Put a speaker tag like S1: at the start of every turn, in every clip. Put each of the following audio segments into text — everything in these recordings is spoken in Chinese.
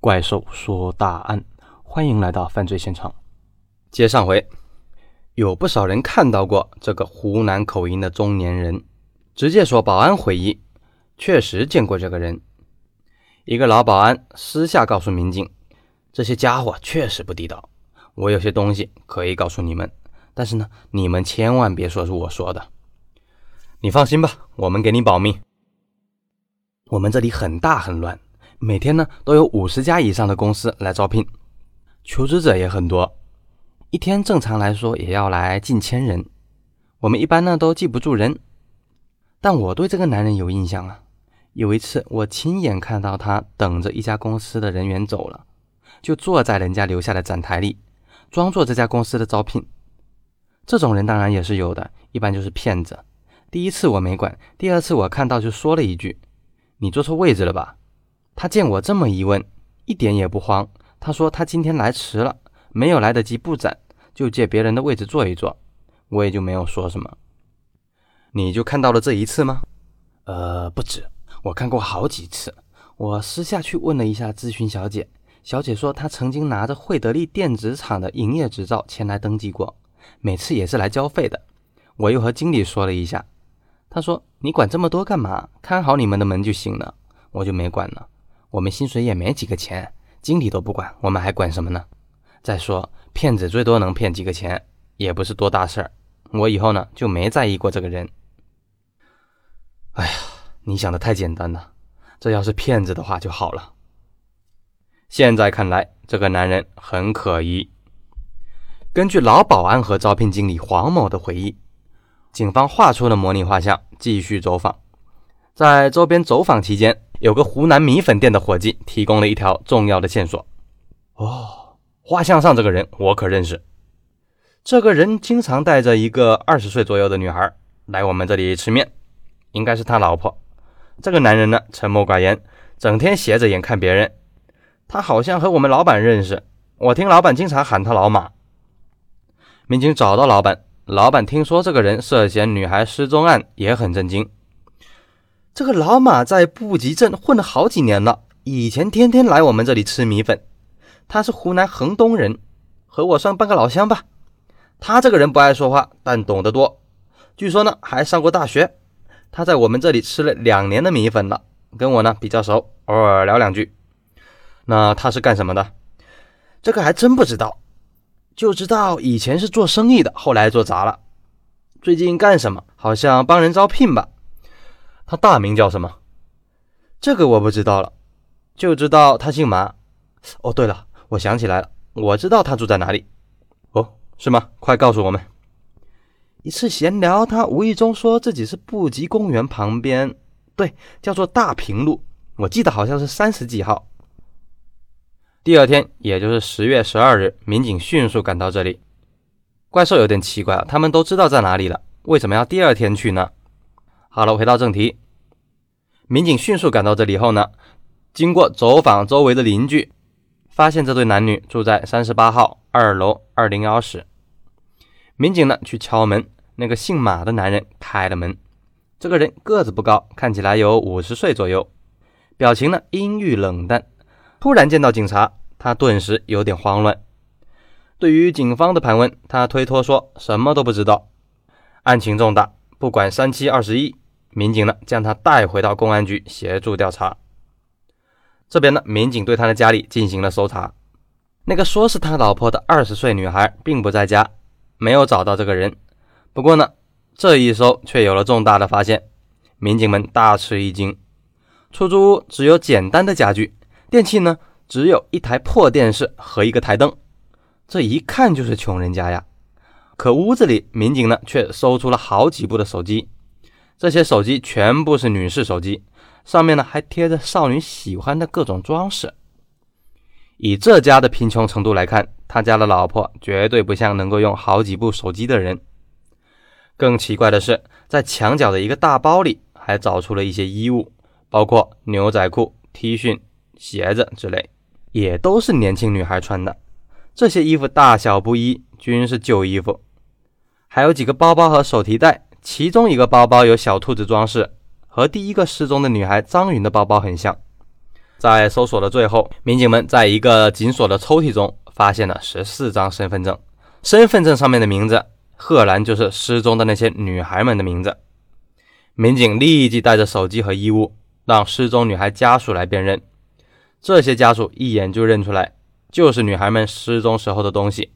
S1: 怪兽说大案，欢迎来到犯罪现场。接上回，有不少人看到过这个湖南口音的中年人，直接说保安回忆，确实见过这个人。一个老保安私下告诉民警，这些家伙确实不地道。我有些东西可以告诉你们，但是呢，你们千万别说是我说的。你放心吧，我们给你保密。我们这里很大很乱。每天呢都有五十家以上的公司来招聘，求职者也很多，一天正常来说也要来近千人。我们一般呢都记不住人，但我对这个男人有印象啊。有一次我亲眼看到他等着一家公司的人员走了，就坐在人家留下的展台里，装作这家公司的招聘。这种人当然也是有的，一般就是骗子。第一次我没管，第二次我看到就说了一句：“你坐错位置了吧？”他见我这么一问，一点也不慌。他说他今天来迟了，没有来得及布展，就借别人的位置坐一坐。我也就没有说什么。你就看到了这一次吗？呃，不止，我看过好几次。我私下去问了一下咨询小姐，小姐说她曾经拿着惠德利电子厂的营业执照前来登记过，每次也是来交费的。我又和经理说了一下，他说你管这么多干嘛？看好你们的门就行了。我就没管了。我们薪水也没几个钱，经理都不管，我们还管什么呢？再说，骗子最多能骗几个钱，也不是多大事儿。我以后呢就没在意过这个人。哎呀，你想的太简单了，这要是骗子的话就好了。现在看来，这个男人很可疑。根据老保安和招聘经理黄某的回忆，警方画出了模拟画像，继续走访。在周边走访期间。有个湖南米粉店的伙计提供了一条重要的线索。哦，画像上这个人我可认识。这个人经常带着一个二十岁左右的女孩来我们这里吃面，应该是他老婆。这个男人呢，沉默寡言，整天斜着眼看别人。他好像和我们老板认识，我听老板经常喊他老马。民警找到老板，老板听说这个人涉嫌女孩失踪案，也很震惊。这个老马在布吉镇混了好几年了，以前天天来我们这里吃米粉。他是湖南衡东人，和我算半个老乡吧。他这个人不爱说话，但懂得多。据说呢，还上过大学。他在我们这里吃了两年的米粉了，跟我呢比较熟，偶尔聊两句。那他是干什么的？这个还真不知道，就知道以前是做生意的，后来做砸了。最近干什么？好像帮人招聘吧。他大名叫什么？这个我不知道了，就知道他姓马。哦，对了，我想起来了，我知道他住在哪里。哦，是吗？快告诉我们。一次闲聊，他无意中说自己是布吉公园旁边，对，叫做大平路，我记得好像是三十几号。第二天，也就是十月十二日，民警迅速赶到这里。怪兽有点奇怪啊，他们都知道在哪里了，为什么要第二天去呢？好了，回到正题。民警迅速赶到这里后呢，经过走访周围的邻居，发现这对男女住在三十八号二楼二零幺室。民警呢去敲门，那个姓马的男人开了门。这个人个子不高，看起来有五十岁左右，表情呢阴郁冷淡。突然见到警察，他顿时有点慌乱。对于警方的盘问，他推脱说什么都不知道。案情重大。不管三七二十一，民警呢将他带回到公安局协助调查。这边呢，民警对他的家里进行了搜查。那个说是他老婆的二十岁女孩并不在家，没有找到这个人。不过呢，这一搜却有了重大的发现，民警们大吃一惊。出租屋只有简单的家具，电器呢只有一台破电视和一个台灯，这一看就是穷人家呀。可屋子里，民警呢却搜出了好几部的手机，这些手机全部是女士手机，上面呢还贴着少女喜欢的各种装饰。以这家的贫穷程度来看，他家的老婆绝对不像能够用好几部手机的人。更奇怪的是，在墙角的一个大包里还找出了一些衣物，包括牛仔裤、T 恤、鞋子之类，也都是年轻女孩穿的。这些衣服大小不一，均是旧衣服。还有几个包包和手提袋，其中一个包包有小兔子装饰，和第一个失踪的女孩张云的包包很像。在搜索的最后，民警们在一个紧锁的抽屉中发现了十四张身份证，身份证上面的名字赫然就是失踪的那些女孩们的名字。民警立即带着手机和衣物，让失踪女孩家属来辨认。这些家属一眼就认出来，就是女孩们失踪时候的东西。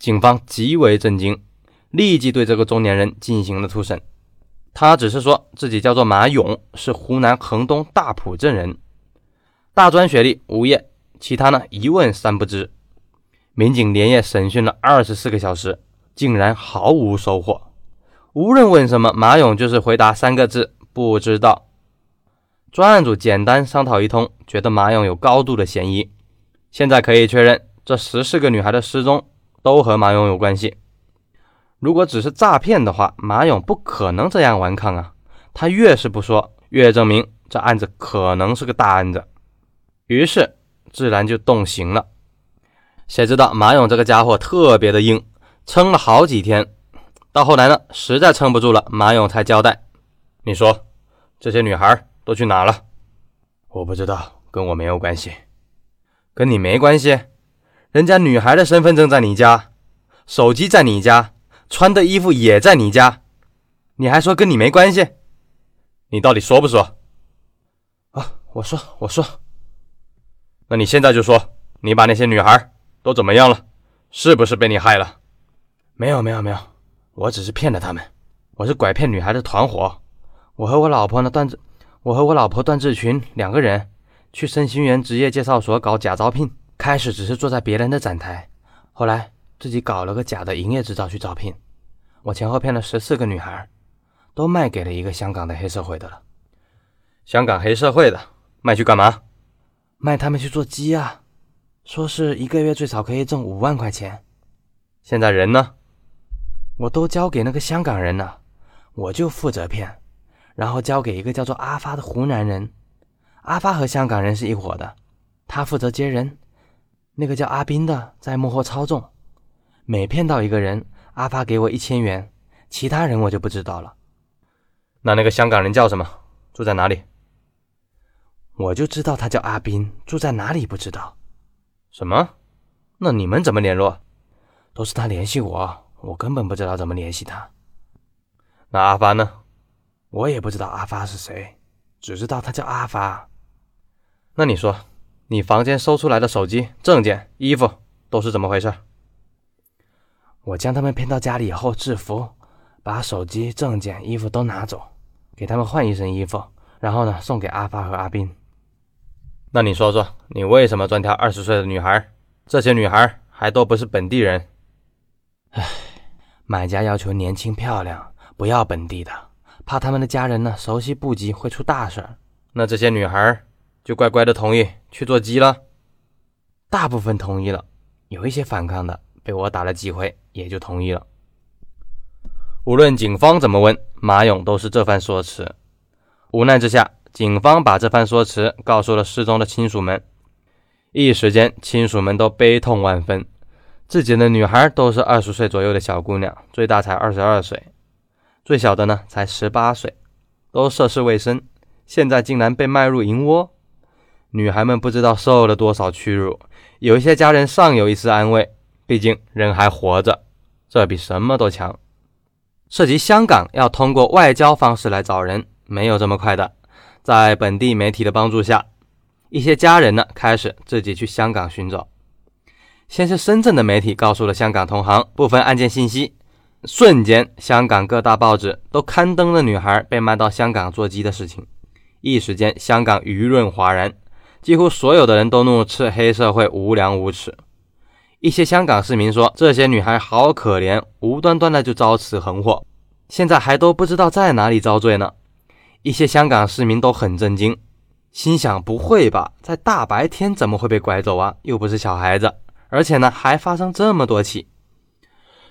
S1: 警方极为震惊，立即对这个中年人进行了突审。他只是说自己叫做马勇，是湖南衡东大浦镇人，大专学历，无业，其他呢一问三不知。民警连夜审讯了二十四个小时，竟然毫无收获。无论问什么，马勇就是回答三个字：不知道。专案组简单商讨一通，觉得马勇有高度的嫌疑。现在可以确认，这十四个女孩的失踪都和马勇有关系。如果只是诈骗的话，马勇不可能这样顽抗啊！他越是不说，越证明这案子可能是个大案子。于是自然就动刑了。谁知道马勇这个家伙特别的硬，撑了好几天。到后来呢，实在撑不住了，马勇才交代：“你说这些女孩？”都去哪了？我不知道，跟我没有关系。跟你没关系？人家女孩的身份证在你家，手机在你家，穿的衣服也在你家，你还说跟你没关系？你到底说不说？啊，我说，我说。那你现在就说，你把那些女孩都怎么样了？是不是被你害了？没有，没有，没有，我只是骗了他们。我是拐骗女孩的团伙。我和我老婆呢，段志。我和我老婆段志群两个人去盛兴园职业介绍所搞假招聘，开始只是坐在别人的展台，后来自己搞了个假的营业执照去招聘。我前后骗了十四个女孩，都卖给了一个香港的黑社会的了。香港黑社会的卖去干嘛？卖他们去做鸡啊！说是一个月最少可以挣五万块钱。现在人呢？我都交给那个香港人了，我就负责骗。然后交给一个叫做阿发的湖南人，阿发和香港人是一伙的，他负责接人。那个叫阿斌的在幕后操纵。每骗到一个人，阿发给我一千元，其他人我就不知道了。那那个香港人叫什么？住在哪里？我就知道他叫阿斌，住在哪里不知道。什么？那你们怎么联络？都是他联系我，我根本不知道怎么联系他。那阿发呢？我也不知道阿发是谁，只知道他叫阿发。那你说，你房间搜出来的手机、证件、衣服都是怎么回事？我将他们骗到家里以后制服，把手机、证件、衣服都拿走，给他们换一身衣服，然后呢送给阿发和阿斌。那你说说，你为什么专挑二十岁的女孩？这些女孩还都不是本地人。唉，买家要求年轻漂亮，不要本地的。怕他们的家人呢熟悉不及会出大事儿，那这些女孩就乖乖的同意去做鸡了。大部分同意了，有一些反抗的，被我打了几回也就同意了。无论警方怎么问，马勇都是这番说辞。无奈之下，警方把这番说辞告诉了失踪的亲属们。一时间，亲属们都悲痛万分，自己的女孩都是二十岁左右的小姑娘，最大才二十二岁。最小的呢，才十八岁，都涉世未深，现在竟然被卖入银窝，女孩们不知道受了多少屈辱。有一些家人尚有一丝安慰，毕竟人还活着，这比什么都强。涉及香港，要通过外交方式来找人，没有这么快的。在本地媒体的帮助下，一些家人呢开始自己去香港寻找。先是深圳的媒体告诉了香港同行部分案件信息。瞬间，香港各大报纸都刊登了女孩被卖到香港做鸡的事情。一时间，香港舆论哗然，几乎所有的人都怒斥黑社会无良无耻。一些香港市民说：“这些女孩好可怜，无端端的就遭此横祸，现在还都不知道在哪里遭罪呢。”一些香港市民都很震惊，心想：“不会吧，在大白天怎么会被拐走啊？又不是小孩子，而且呢，还发生这么多起。”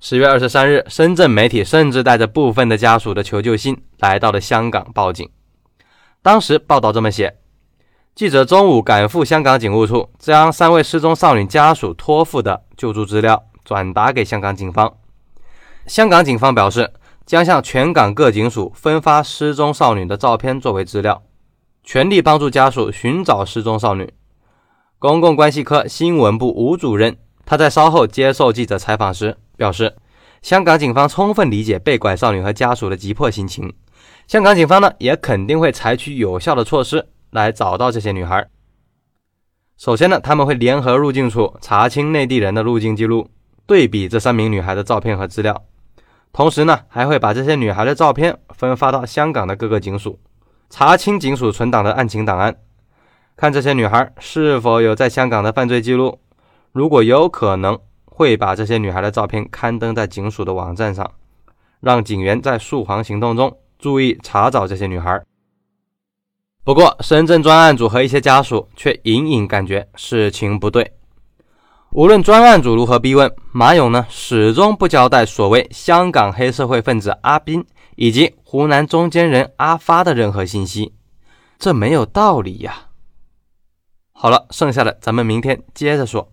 S1: 十月二十三日，深圳媒体甚至带着部分的家属的求救信来到了香港报警。当时报道这么写：记者中午赶赴香港警务处，将三位失踪少女家属托付的救助资料转达给香港警方。香港警方表示，将向全港各警署分发失踪少女的照片作为资料。全力帮助家属寻找失踪少女。公共关系科新闻部吴主任他在稍后接受记者采访时表示，香港警方充分理解被拐少女和家属的急迫心情，香港警方呢也肯定会采取有效的措施来找到这些女孩。首先呢，他们会联合入境处查清内地人的入境记录，对比这三名女孩的照片和资料。同时呢，还会把这些女孩的照片分发到香港的各个警署，查清警署存档的案情档案，看这些女孩是否有在香港的犯罪记录。如果有可能，会把这些女孩的照片刊登在警署的网站上，让警员在树黄行动中注意查找这些女孩。不过，深圳专案组和一些家属却隐隐感觉事情不对。无论专案组如何逼问，马勇呢始终不交代所谓香港黑社会分子阿斌以及湖南中间人阿发的任何信息，这没有道理呀。好了，剩下的咱们明天接着说。